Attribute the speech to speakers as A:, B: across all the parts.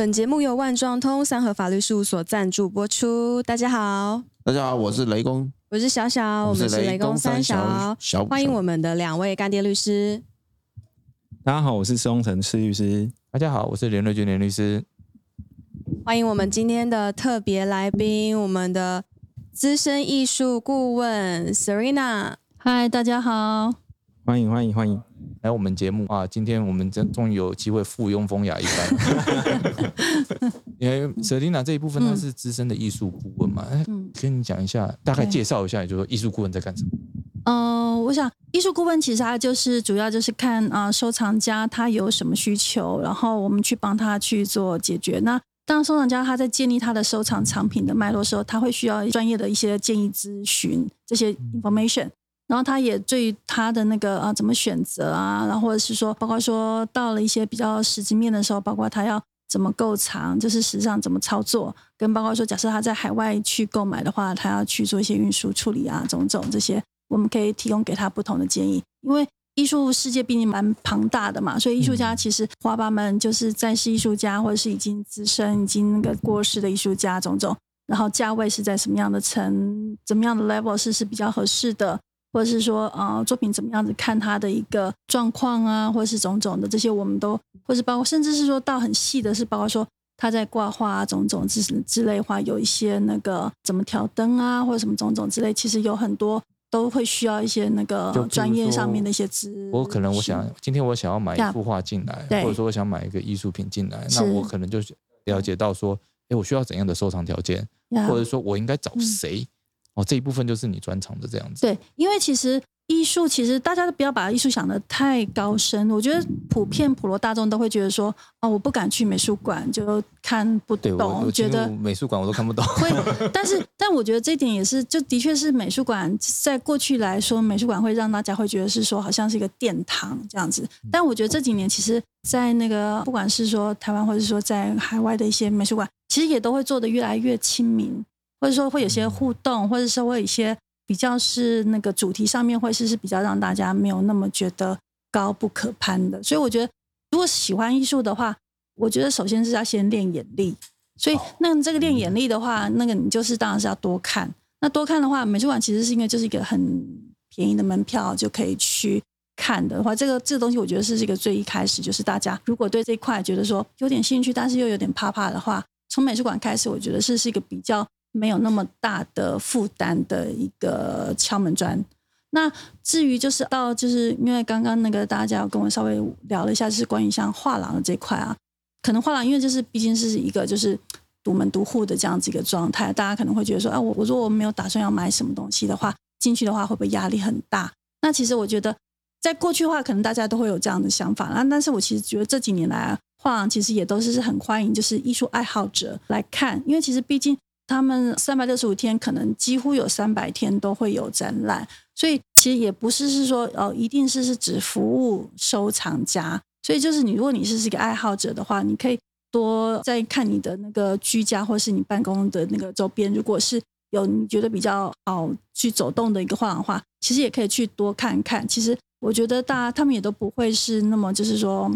A: 本节目由万状通三和法律事务所赞助播出。大家好，
B: 大家好，我是雷公，
A: 我是小小，我们是雷公三小，
B: 小
A: 欢迎我们的两位干爹律师。
C: 大家好，我是施荣成施律师。
D: 大家好，我是连瑞君连律师。
A: 欢迎我们今天的特别来宾，我们的资深艺术顾问 Serena。
E: 嗨，大家好，
C: 欢迎欢迎欢迎。
D: 来我们节目啊！今天我们真终于有机会附庸风雅一番，因为 Selina 这一部分她是资深的艺术顾问嘛，嗯，跟你讲一下，大概介绍一下，也就是说艺术顾问在干什么？
E: 嗯，我想艺术顾问其实他就是主要就是看啊收藏家他有什么需求，然后我们去帮他去做解决。那当收藏家他在建立他的收藏藏品的脉络时候，他会需要专业的一些建议咨询这些 information。然后他也对他的那个啊怎么选择啊，然后或者是说，包括说到了一些比较实际面的时候，包括他要怎么购藏，就是实际上怎么操作，跟包括说，假设他在海外去购买的话，他要去做一些运输处理啊，种种这些，我们可以提供给他不同的建议。因为艺术世界毕竟蛮庞大的嘛，所以艺术家其实花爸们就是在世艺术家，或者是已经资深、已经那个过世的艺术家种种，然后价位是在什么样的层、怎么样的 level 是是比较合适的。或者是说，呃，作品怎么样子看它的一个状况啊，或者是种种的这些，我们都，或是包括，甚至是说到很细的，是包括说他在挂画啊，种种之之类话，有一些那个怎么调灯啊，或者什么种种之类，其实有很多都会需要一些那个专业上面的一些知。
D: 我可能我想今天我想要买一幅画进来，或者说我想买一个艺术品进来，那我可能就了解到说，哎，我需要怎样的收藏条件，或者说我应该找谁。哦，这一部分就是你专长的这样子。
E: 对，因为其实艺术，其实大家都不要把艺术想的太高深。我觉得普遍普罗大众都会觉得说，哦，我不敢去美术馆，就看不懂，觉得
D: 美术馆我都看不懂。
E: 会，但是但我觉得这一点也是，就的确是美术馆在过去来说，美术馆会让大家会觉得是说，好像是一个殿堂这样子。但我觉得这几年，其实，在那个不管是说台湾，或者说在海外的一些美术馆，其实也都会做得越来越亲民。或者说会有些互动，或者是会有一些比较是那个主题上面会是是比较让大家没有那么觉得高不可攀的。所以我觉得，如果喜欢艺术的话，我觉得首先是要先练眼力。所以那这个练眼力的话，那个你就是当然是要多看。那多看的话，美术馆其实是因为就是一个很便宜的门票就可以去看的话，这个这个东西我觉得是这个最一开始就是大家如果对这一块觉得说有点兴趣，但是又有点怕怕的话，从美术馆开始，我觉得是是一个比较。没有那么大的负担的一个敲门砖。那至于就是到就是因为刚刚那个大家跟我稍微聊了一下，就是关于像画廊的这块啊，可能画廊因为就是毕竟是一个就是独门独户的这样子一个状态，大家可能会觉得说，啊，我我说我没有打算要买什么东西的话，进去的话会不会压力很大？那其实我觉得在过去的话，可能大家都会有这样的想法啊。但是我其实觉得这几年来啊，画廊其实也都是很欢迎就是艺术爱好者来看，因为其实毕竟。他们三百六十五天，可能几乎有三百天都会有展览，所以其实也不是是说哦，一定是是指服务收藏家。所以就是你，如果你是是一个爱好者的话，你可以多在看你的那个居家或是你办公的那个周边，如果是有你觉得比较好去走动的一个画廊话，其实也可以去多看看。其实我觉得大家他们也都不会是那么就是说，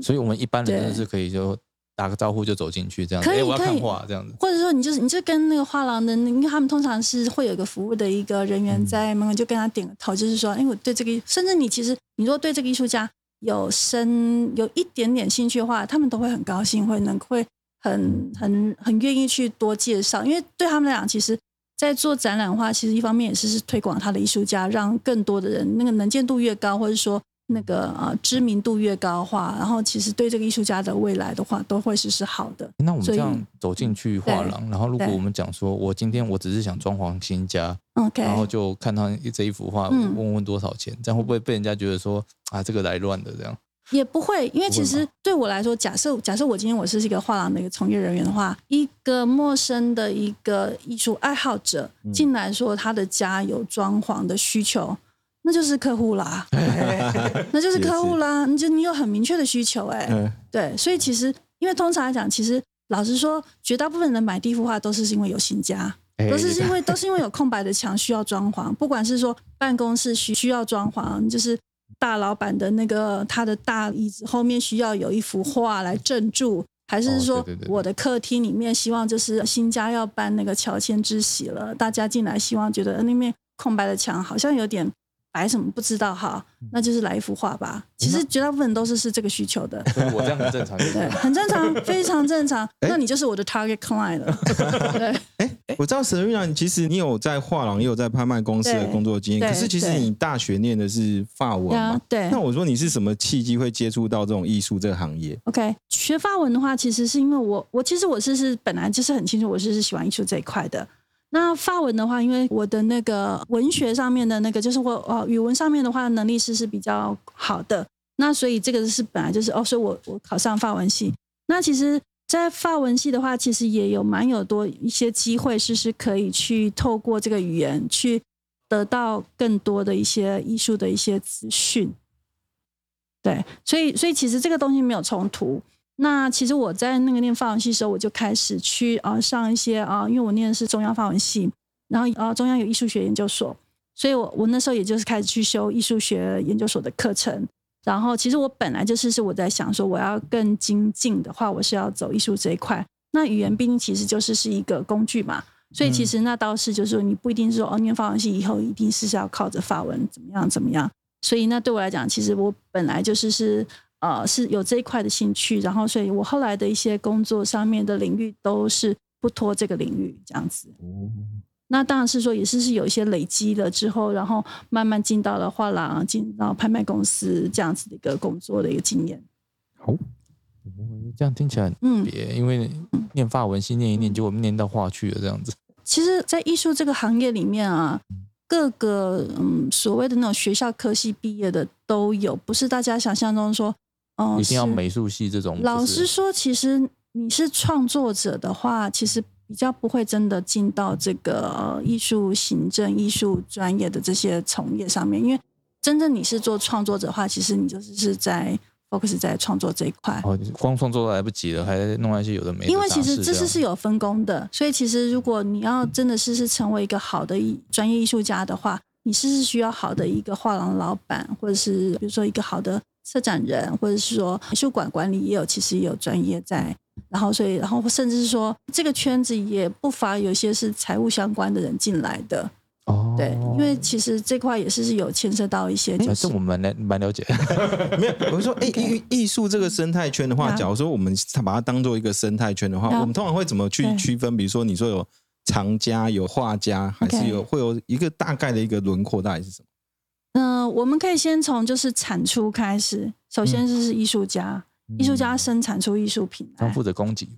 D: 所以我们一般人是可以就。打个招呼就走进去，这样子。
E: 可以，
D: 我要看画这样子。
E: 或者说，你就是你就跟那个画廊的，因为他们通常是会有一个服务的一个人员在门口，就跟他点个头，就是说，哎，我对这个，甚至你其实你如果对这个艺术家有深有一点点兴趣的话，他们都会很高兴，会能会很很很愿意去多介绍，因为对他们来讲，其实，在做展览的话，其实一方面也是是推广他的艺术家，让更多的人那个能见度越高，或者说。那个呃知名度越高的话，然后其实对这个艺术家的未来的话，都会是是好的。
D: 那我们这样走进去画廊，然后如果我们讲说，我今天我只是想装潢新家
E: ，OK，
D: 然后就看他这一幅画，问问多少钱，这样会不会被人家觉得说啊，这个来乱的这样？
E: 也不会，因为其实对我来说，假设假设我今天我是一个画廊的一个从业人员的话，一个陌生的一个艺术爱好者进来说他的家有装潢的需求。那就是客户啦，那就是客户啦。你就你有很明确的需求，哎，对，所以其实因为通常来讲，其实老实说，绝大部分人买第一幅画都是因为有新家，都是因为都是因为有空白的墙需要装潢，不管是说办公室需需要装潢，就是大老板的那个他的大椅子后面需要有一幅画来镇住，还是说我的客厅里面希望就是新家要办那个乔迁之喜了，大家进来希望觉得那面空白的墙好像有点。摆什么不知道哈，那就是来一幅画吧。其实绝大部分都是是这个需求的。
D: 我这样很正常，
E: 对，很正常，非常正常。那你就是我的 target client 了。对，
C: 哎，我知道 Serena，其实你有在画廊，也有在拍卖公司的工作经验。可是其实你大学念的是法文嘛？
E: 对。
C: 那我说你是什么契机会接触到这种艺术这个行业
E: ？OK，学法文的话，其实是因为我，我其实我是是本来就是很清楚，我是是喜欢艺术这一块的。那发文的话，因为我的那个文学上面的那个，就是我呃语文上面的话能力是是比较好的，那所以这个是本来就是哦，所以我我考上发文系。那其实，在发文系的话，其实也有蛮有多一些机会，是是可以去透过这个语言去得到更多的一些艺术的一些资讯。对，所以所以其实这个东西没有冲突。那其实我在那个念法文系的时候，我就开始去啊上一些啊，因为我念的是中央法文系，然后啊中央有艺术学研究所，所以我我那时候也就是开始去修艺术学研究所的课程。然后其实我本来就是是我在想说，我要更精进的话，我是要走艺术这一块。那语言毕竟其实就是是一个工具嘛，所以其实那倒是就是说你不一定是说哦念法文系以后一定是要靠着法文怎么样怎么样。所以那对我来讲，其实我本来就是是。呃，是有这一块的兴趣，然后所以我后来的一些工作上面的领域都是不脱这个领域这样子。哦，那当然是说也是是有一些累积了之后，然后慢慢进到了画廊，进到拍卖公司这样子的一个工作的一个经验。
C: 好，
D: 这样听起来嗯，别因为念法文系念一念，结果念到画去了这样子。
E: 其实，在艺术这个行业里面啊。各个嗯所谓的那种学校科系毕业的都有，不是大家想象中说
D: 哦一定要美术系这种。
E: 老实说，其实你是创作者的话，其实比较不会真的进到这个艺术行政、艺术专业的这些从业上面，因为真正你是做创作者的话，其实你就是是在。focus 在创作这一块，
D: 哦，光创作都来不及了，还弄那些有的没的。
E: 因为其实知识是有分工的，所以其实如果你要真的是是成为一个好的艺专业艺术家的话，你是是需要好的一个画廊老板，或者是比如说一个好的策展人，或者是说美术馆管理也有其实也有专业在，然后所以然后甚至是说这个圈子也不乏有些是财务相关的人进来的。哦，对，因为其实这块也是是有牵涉到一些，
D: 这我们蛮蛮了解。
C: 没有，我说，哎，艺艺术这个生态圈的话，假如说我们把它当做一个生态圈的话，我们通常会怎么去区分？比如说，你说有藏家、有画家，还是有会有一个大概的一个轮廓，大概是什么？
E: 嗯，我们可以先从就是产出开始，首先就是艺术家，艺术家生产出艺术品，
D: 他负责供给。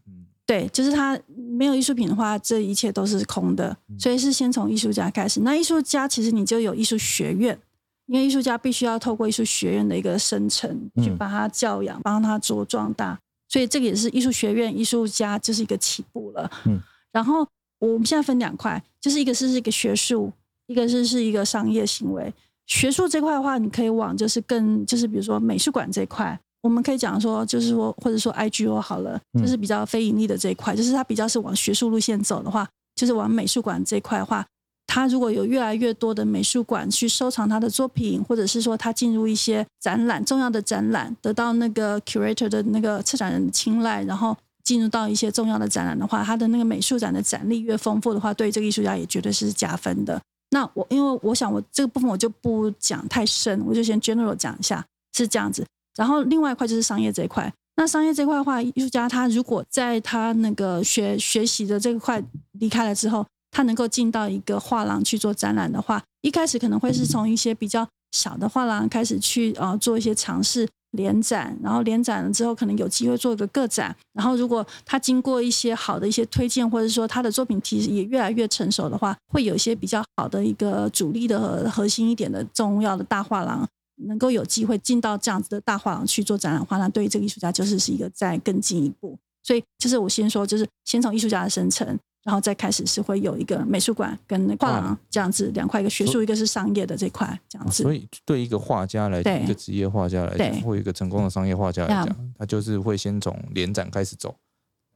E: 对，就是他没有艺术品的话，这一切都是空的。所以是先从艺术家开始。那艺术家其实你就有艺术学院，因为艺术家必须要透过艺术学院的一个生成，去把他教养，帮他茁壮大。所以这个也是艺术学院艺术家就是一个起步了。嗯。然后我们现在分两块，就是一个是一个学术，一个是是一个商业行为。学术这块的话，你可以往就是更就是比如说美术馆这块。我们可以讲说，就是说，或者说 IGO 好了，就是比较非盈利的这一块，就是它比较是往学术路线走的话，就是往美术馆这一块的话，它如果有越来越多的美术馆去收藏他的作品，或者是说他进入一些展览，重要的展览，得到那个 curator 的那个策展人的青睐，然后进入到一些重要的展览的话，他的那个美术展的展历越丰富的话，对这个艺术家也绝对是加分的。那我因为我想我这个部分我就不讲太深，我就先 general 讲一下，是这样子。然后另外一块就是商业这一块。那商业这块的话，艺术家他如果在他那个学学习的这块离开了之后，他能够进到一个画廊去做展览的话，一开始可能会是从一些比较小的画廊开始去啊做一些尝试联展，然后联展了之后可能有机会做一个个展。然后如果他经过一些好的一些推荐，或者说他的作品其实也越来越成熟的话，会有一些比较好的一个主力的核心一点的重要的大画廊。能够有机会进到这样子的大画廊去做展览，话那对于这个艺术家就是是一个再更进一步。所以就是我先说，就是先从艺术家的生成，然后再开始是会有一个美术馆跟画廊这样子两块，一个学术，一个是商业的这块这样子。
D: 所以对一个画家来讲，一个职业画家来讲，或一个成功的商业画家来讲，他就是会先从联展开始走。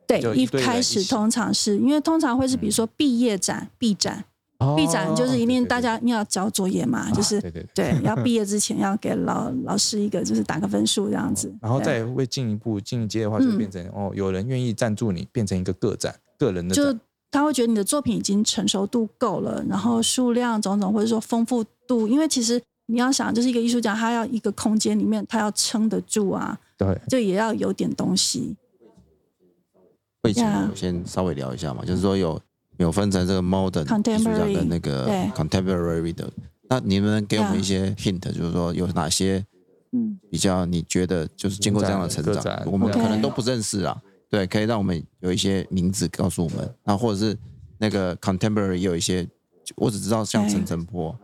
E: 对，一开始通常是因为通常会是比如说毕业展、毕展。毕展就是一定大家要交作业嘛，就是
D: 对对
E: 对，要毕业之前要给老老师一个就是打个分数这样子，
D: 然后再会进一步进一阶的话，就变成哦，有人愿意赞助你，变成一个个展，个人的
E: 就他会觉得你的作品已经成熟度够了，然后数量种种或者说丰富度，因为其实你要想，就是一个艺术家，他要一个空间里面他要撑得住啊，
D: 对，
E: 就也要有点东西。
B: 会请我先稍微聊一下嘛，就是说有。有分成这个 modern 艺术家跟那个 contemporary 的，那你们给我们一些 hint，就是说有哪些嗯。比较你觉得就是经过这样的成长，我们可能都不认识啊，对，可以让我们有一些名字告诉我们，那或者是那个 contemporary 有一些，我只知道像陈澄波，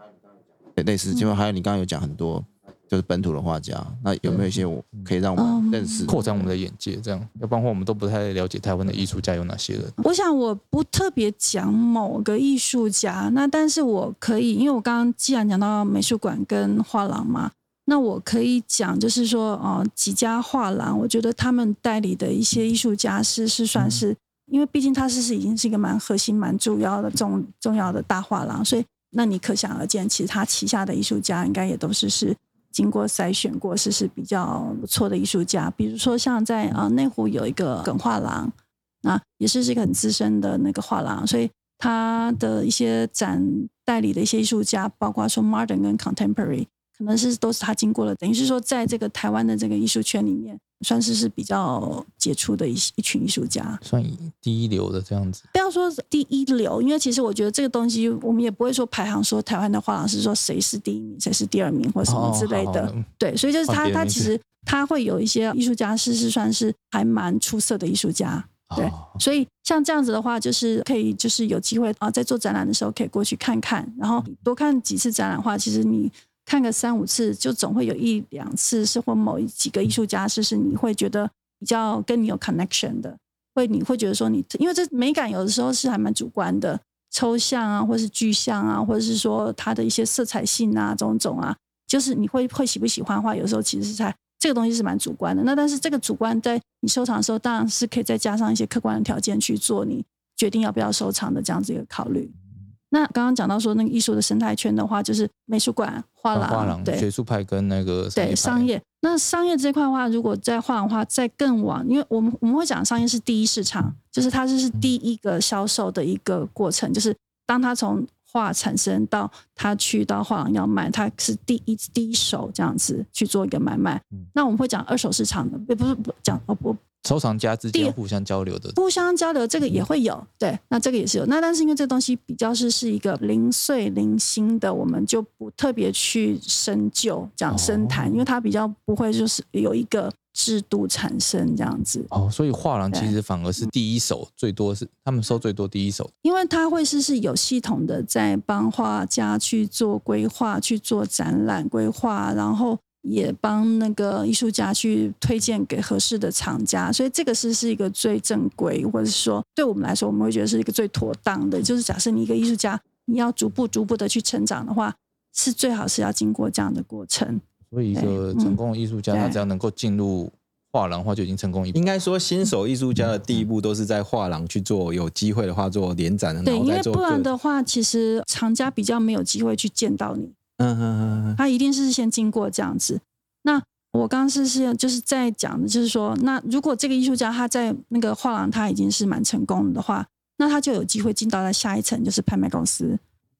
B: 类似，就还有你刚刚有讲很多。就是本土的画家，那有没有一些我可以让我们认识、
D: 扩展我们的眼界？这样，要不然我们都不太了解台湾的艺术家有哪些人。
E: 我想我不特别讲某个艺术家，那但是我可以，因为我刚刚既然讲到美术馆跟画廊嘛，那我可以讲，就是说，哦，几家画廊，我觉得他们代理的一些艺术家是是算是，因为毕竟他是是已经是一个蛮核心、蛮重要的重重要的大画廊，所以那你可想而知，其实他旗下的艺术家应该也都是是。经过筛选过是是比较不错的艺术家，比如说像在啊内湖有一个耿画廊，那也是一个很资深的那个画廊，所以他的一些展代理的一些艺术家，包括说 modern 跟 contemporary，可能是都是他经过了，等于是说在这个台湾的这个艺术圈里面。算是是比较杰出的一一群艺术家，
D: 算第一流的这样子。
E: 不要说第一流，因为其实我觉得这个东西，我们也不会说排行，说台湾的画廊是说谁是第一名，谁是第二名，或什么之类的。对，所以就是他，他其实他会有一些艺术家是是算是还蛮出色的艺术家。对，所以像这样子的话，就是可以就是有机会啊，在做展览的时候可以过去看看，然后多看几次展览的话，其实你。看个三五次，就总会有一两次是或某一几个艺术家是是你会觉得比较跟你有 connection 的，会你会觉得说你，因为这美感有的时候是还蛮主观的，抽象啊，或是具象啊，或者是说它的一些色彩性啊，种种啊，就是你会会喜不喜欢的话，有时候其实是在这个东西是蛮主观的。那但是这个主观在你收藏的时候，当然是可以再加上一些客观的条件去做你决定要不要收藏的这样子一个考虑。那刚刚讲到说那个艺术的生态圈的话，就是美术馆、画廊、
D: 对学术派跟那个
E: 对商业。那商业这块的话，如果在画廊的话再更往，因为我们我们会讲商业是第一市场，就是它这是第一个销售的一个过程，就是当它从画产生到它去到画廊要卖，它是第一第一手这样子去做一个买卖。那我们会讲二手市场的，也不是不讲哦不。
D: 收藏家之间互相交流的，
E: 互相交流这个也会有，对，那这个也是有。那但是因为这东西比较是是一个零碎零星的，我们就不特别去深究讲深谈，因为它比较不会就是有一个制度产生这样子。
D: 哦，所以画廊其实反而是第一手，最多是他们收最多第一手，
E: 因为它会是是有系统的在帮画家去做规划、去做展览规划，然后。也帮那个艺术家去推荐给合适的厂家，所以这个是是一个最正规，或者是说对我们来说，我们会觉得是一个最妥当的。就是假设你一个艺术家，你要逐步逐步的去成长的话，是最好是要经过这样的过程。
D: 所以一个成功的艺术家，他只要能够进入画廊的话，就已经成功一。
C: 应该说，新手艺术家的第一步都是在画廊去做，有机会的话做联展的。
E: 对，因为不然的话，其实厂家比较没有机会去见到你。嗯嗯嗯，他一定是先经过这样子。那我刚刚是是就是在讲的，就是说，那如果这个艺术家他在那个画廊他已经是蛮成功的话，那他就有机会进到了下一层，就是拍卖公司，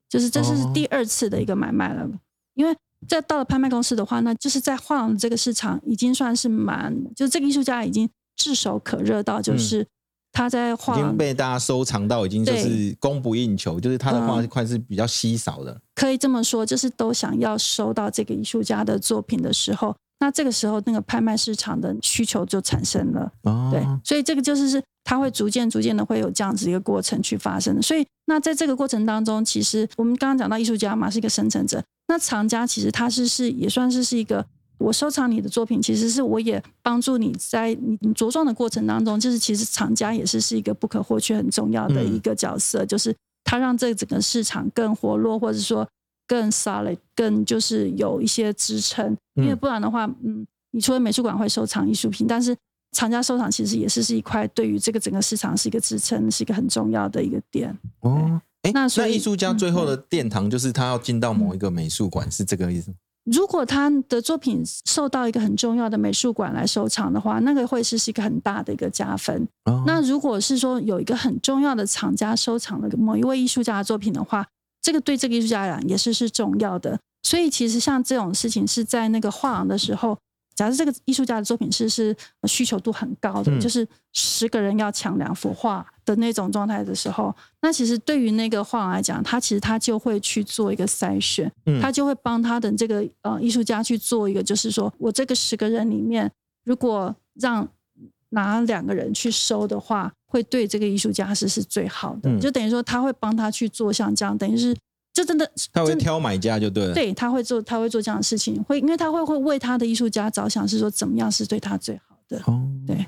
E: 就是这是第二次的一个买卖了。因为在到了拍卖公司的话，那就是在画廊这个市场已经算是蛮，就是这个艺术家已经炙手可热到就是。他在画
C: 已经被大家收藏到，已经就是供不应求，就是他的画块是比较稀少的。
E: 可以这么说，就是都想要收到这个艺术家的作品的时候，那这个时候那个拍卖市场的需求就产生了。哦对，所以这个就是是他会逐渐逐渐的会有这样子一个过程去发生的。所以那在这个过程当中，其实我们刚刚讲到艺术家嘛是一个生成者，那藏家其实他是是也算是是一个。我收藏你的作品，其实是我也帮助你在你茁壮的过程当中，就是其实厂家也是是一个不可或缺、很重要的一个角色，就是它让这整个市场更活络，或者说更 solid，更就是有一些支撑。因为不然的话，嗯，你除了美术馆会收藏艺术品，但是厂家收藏其实也是是一块对于这个整个市场是一个支撑，是一个很重要的一个点。哦。
C: 哎，那那艺术家最后的殿堂就是他要进到某一个美术馆，是这个意思？
E: 如果他的作品受到一个很重要的美术馆来收藏的话，那个会是是一个很大的一个加分。那如果是说有一个很重要的厂家收藏了某一位艺术家的作品的话，这个对这个艺术家来讲也是是重要的。所以其实像这种事情是在那个画廊的时候。假设这个艺术家的作品是是需求度很高的，就是十个人要抢两幅画的那种状态的时候，那其实对于那个画廊来讲，他其实他就会去做一个筛选，他就会帮他的这个呃艺术家去做一个，就是说我这个十个人里面，如果让哪两个人去收的话，会对这个艺术家是是最好的，就等于说他会帮他去做像这样，等于是。就真的，
C: 他会挑买家就对了。
E: 对他会做，他会做这样的事情，会因为他会会为他的艺术家着想，是说怎么样是对他最好的。哦，对，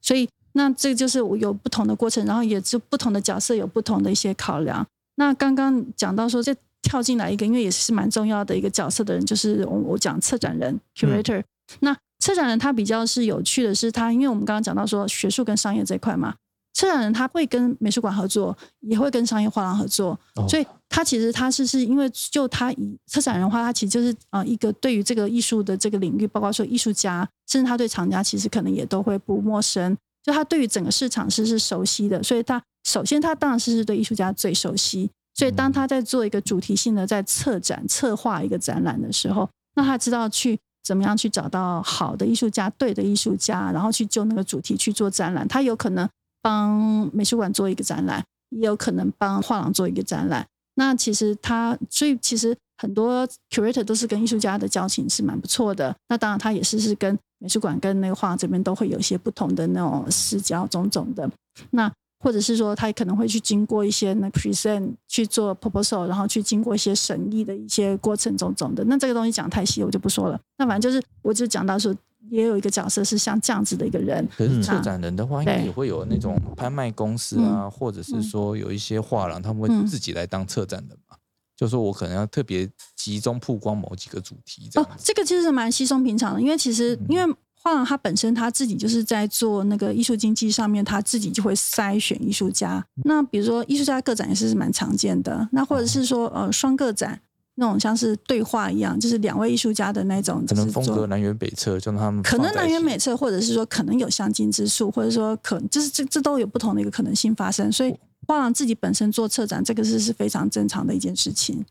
E: 所以那这就是我有不同的过程，然后也就不同的角色有不同的一些考量。那刚刚讲到说，这跳进来一个，因为也是蛮重要的一个角色的人，就是我我讲策展人 curator。那策展人他比较是有趣的是，他因为我们刚刚讲到说学术跟商业这一块嘛。策展人他会跟美术馆合作，也会跟商业画廊合作，所以他其实他是是因为就他以策展人的话，他其实就是啊一个对于这个艺术的这个领域，包括说艺术家，甚至他对厂家其实可能也都会不陌生，就他对于整个市场是是熟悉的，所以他首先他当然是是对艺术家最熟悉，所以当他在做一个主题性的在策展策划一个展览的时候，那他知道去怎么样去找到好的艺术家，对的艺术家，然后去就那个主题去做展览，他有可能。帮美术馆做一个展览，也有可能帮画廊做一个展览。那其实他，所以其实很多 curator 都是跟艺术家的交情是蛮不错的。那当然，他也是是跟美术馆跟那个画廊这边都会有一些不同的那种私交种种的。那或者是说，他可能会去经过一些那 present 去做 proposal，然后去经过一些审议的一些过程种种的。那这个东西讲太细，我就不说了。那反正就是，我就讲到说。也有一个角色是像这样子的一个人。
D: 可是策展人的话，应该也会有那种拍卖公司啊，或者是说有一些画廊，他们会自己来当策展人嘛？就说我可能要特别集中曝光某几个主题。哦，
E: 这个其实是蛮稀松平常的，因为其实因为画廊它本身它自己就是在做那个艺术经济上面，它自己就会筛选艺术家。那比如说艺术家个展也是蛮常见的，那或者是说呃双个展。那种像是对话一样，就是两位艺术家的那种，
D: 可能风格南辕北辙，就他们
E: 可能南辕北辙，或者是说可能有相近之处，或者说可就是这这都有不同的一个可能性发生。所以画廊自己本身做策展，这个是是非常正常的一件事情。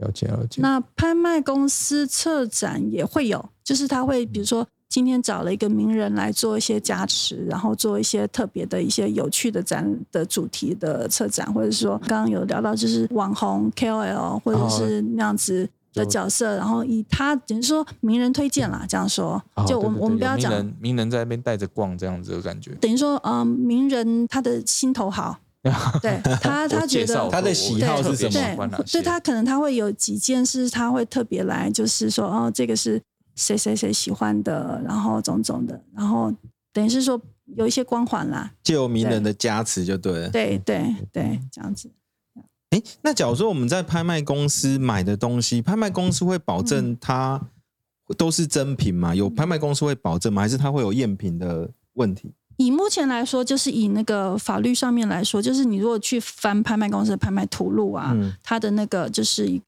D: 了解了解。
E: 那拍卖公司策展也会有，就是他会比如说。今天找了一个名人来做一些加持，然后做一些特别的一些有趣的展的主题的策展，或者说刚刚有聊到就是网红 KOL 或者是那样子的角色，然后以他等于说名人推荐啦，这样说，就我们我们不要讲
D: 名人在那边带着逛这样子的感觉，
E: 等于说嗯，名人他的心头好，对他他觉得
C: 他的喜好是什么？
E: 对，所以他可能他会有几件事他会特别来，就是说哦，这个是。谁谁谁喜欢的，然后种种的，然后等于是说有一些光环啦，
C: 就有名人的加持就对了。
E: 对对对，这样子。
C: 哎，那假如说我们在拍卖公司买的东西，拍卖公司会保证它都是真品吗？有拍卖公司会保证吗？还是它会有赝品的问题？
E: 以目前来说，就是以那个法律上面来说，就是你如果去翻拍卖公司的拍卖图录啊，它的那个就是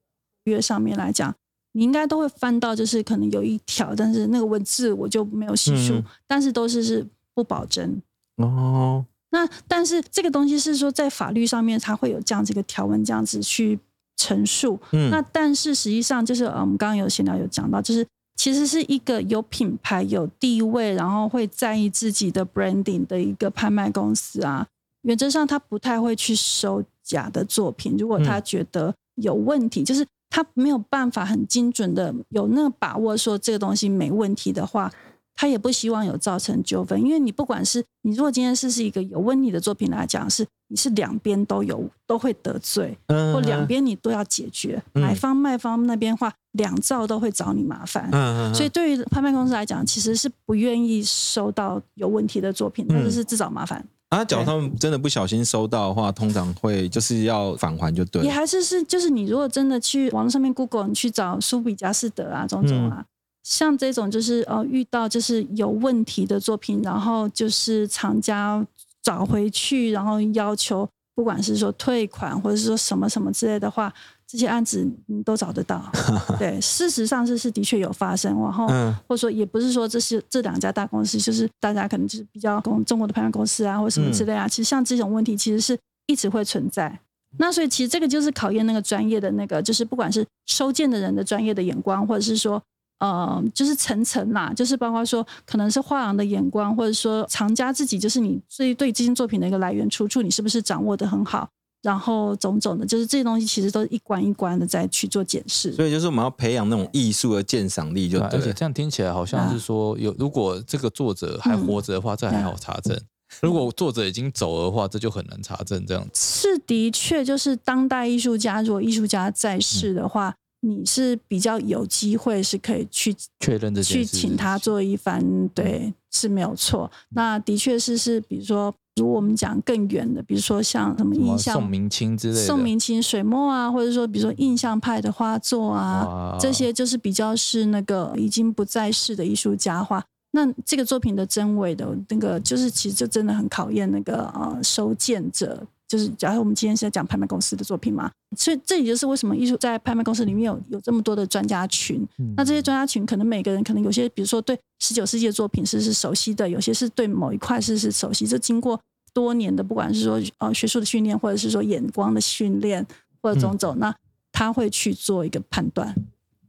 E: 约上面来讲。你应该都会翻到，就是可能有一条，但是那个文字我就没有细数，但是都是是不保真哦。那但是这个东西是说在法律上面它会有这样子一个条文，这样子去陈述。嗯，那但是实际上就是呃，我们刚刚有闲聊有讲到，就是其实是一个有品牌、有地位，然后会在意自己的 branding 的一个拍卖公司啊。原则上他不太会去收假的作品，如果他觉得有问题，就是。他没有办法很精准的有那个把握说这个东西没问题的话，他也不希望有造成纠纷，因为你不管是你如果今天是是一个有问题的作品来讲，是你是两边都有都会得罪，或两边你都要解决，买方卖方那边话两造都会找你麻烦，所以对于拍卖公司来讲，其实是不愿意收到有问题的作品，或者是自找麻烦。
C: 啊，假如他们真的不小心收到的话，通常会就是要返还就对。
E: 也还是是，就是你如果真的去网络上面 Google，你去找苏比加斯德啊，种种啊，像这种就是呃遇到就是有问题的作品，然后就是厂家找回去，然后要求。不管是说退款或者是说什么什么之类的话，这些案子你都找得到。对，事实上是是的确有发生，然后嗯或者说也不是说这是这两家大公司，就是大家可能就是比较公中国的拍卖公司啊，或什么之类啊。其实像这种问题，其实是一直会存在。那所以其实这个就是考验那个专业的那个，就是不管是收件的人的专业的眼光，或者是说。呃，就是层层啦，就是包括说，可能是画廊的眼光，或者说藏家自己，就是你对对这件作品的一个来源出处，你是不是掌握的很好？然后种种的，就是这些东西其实都是一关一关的在去做检视。
C: 所以就是我们要培养那种艺术的鉴赏力，就对。
D: 而且这样听起来好像是说，有如果这个作者还活着的话，这还好查证；如果作者已经走的话，这就很难查证。这样
E: 是的确，就是当代艺术家，如果艺术家在世的话。你是比较有机会是可以去
D: 确认的，
E: 去请他做一番，对，是没有错。那的确是是，比如说，如果我们讲更远的，比如说像什么印象
D: 宋明清之类的，
E: 宋明清水墨啊，或者说比如说印象派的画作啊，这些就是比较是那个已经不在世的艺术家画。那这个作品的真伪的那个，就是其实就真的很考验那个呃收件者。就是，假如我们今天是在讲拍卖公司的作品嘛，所以这也就是为什么艺术在拍卖公司里面有有这么多的专家群。那这些专家群，可能每个人可能有些，比如说对十九世纪的作品是是熟悉的，有些是对某一块是是熟悉。这经过多年的，不管是说呃学术的训练，或者是说眼光的训练，或者种种，那他会去做一个判断。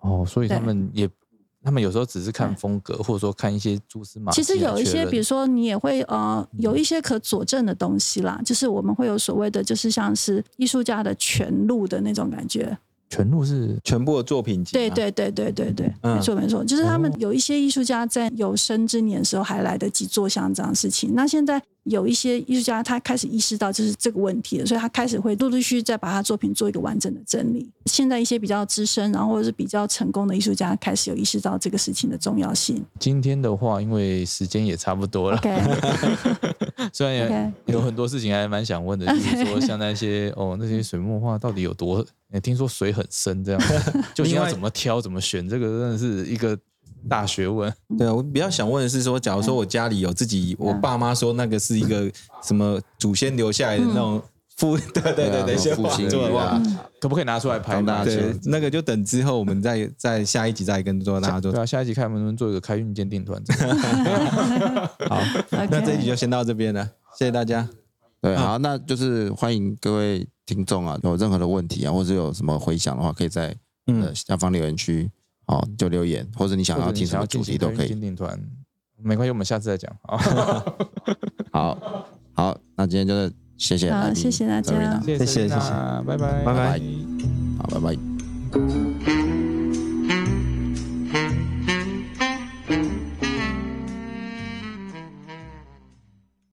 D: 哦，所以他们也。他们有时候只是看风格，或者说看一些蛛丝马迹。
E: 其实有一些，比如说你也会呃，有一些可佐证的东西啦，就是我们会有所谓的，就是像是艺术家的全录的那种感觉。
D: 全录是
C: 全部的作品集。
E: 对对对对对对，没错没错，就是他们有一些艺术家在有生之年的时候还来得及做像这样的事情。那现在。有一些艺术家，他开始意识到就是这个问题了，所以他开始会陆陆续续再把他作品做一个完整的整理。现在一些比较资深，然后或者是比较成功的艺术家，开始有意识到这个事情的重要性。
D: 今天的话，因为时间也差不多了，虽然也有很多事情还蛮想问的，就是说 像那些哦那些水墨画到底有多？听说水很深，这样究竟要怎么挑、怎么选？这个真的是一个。大学问，
C: 对啊，我比较想问的是说，假如说我家里有自己，我爸妈说那个是一个什么祖先留下来的那种父，对对对对，先
B: 父亲
C: 的
B: 话，
D: 可不可以拿出来拍？
C: 对，那个就等之后我们再再下一集再跟做大家做。
D: 对啊，下一集看能不能做一个开运鉴定团。
C: 好，那这一集就先到这边了，谢谢大家。
B: 对，好，那就是欢迎各位听众啊，有任何的问题啊，或者有什么回想的话，可以在呃下方留言区。哦，就留言，或者你想要听什么主题都可以。
D: 团没关系，我们下次再讲。
B: 好，好，那今天就是谢谢，
E: 好，谢谢大家，
C: 谢谢，谢谢，
D: 拜拜，
C: 拜拜，
B: 好，拜拜。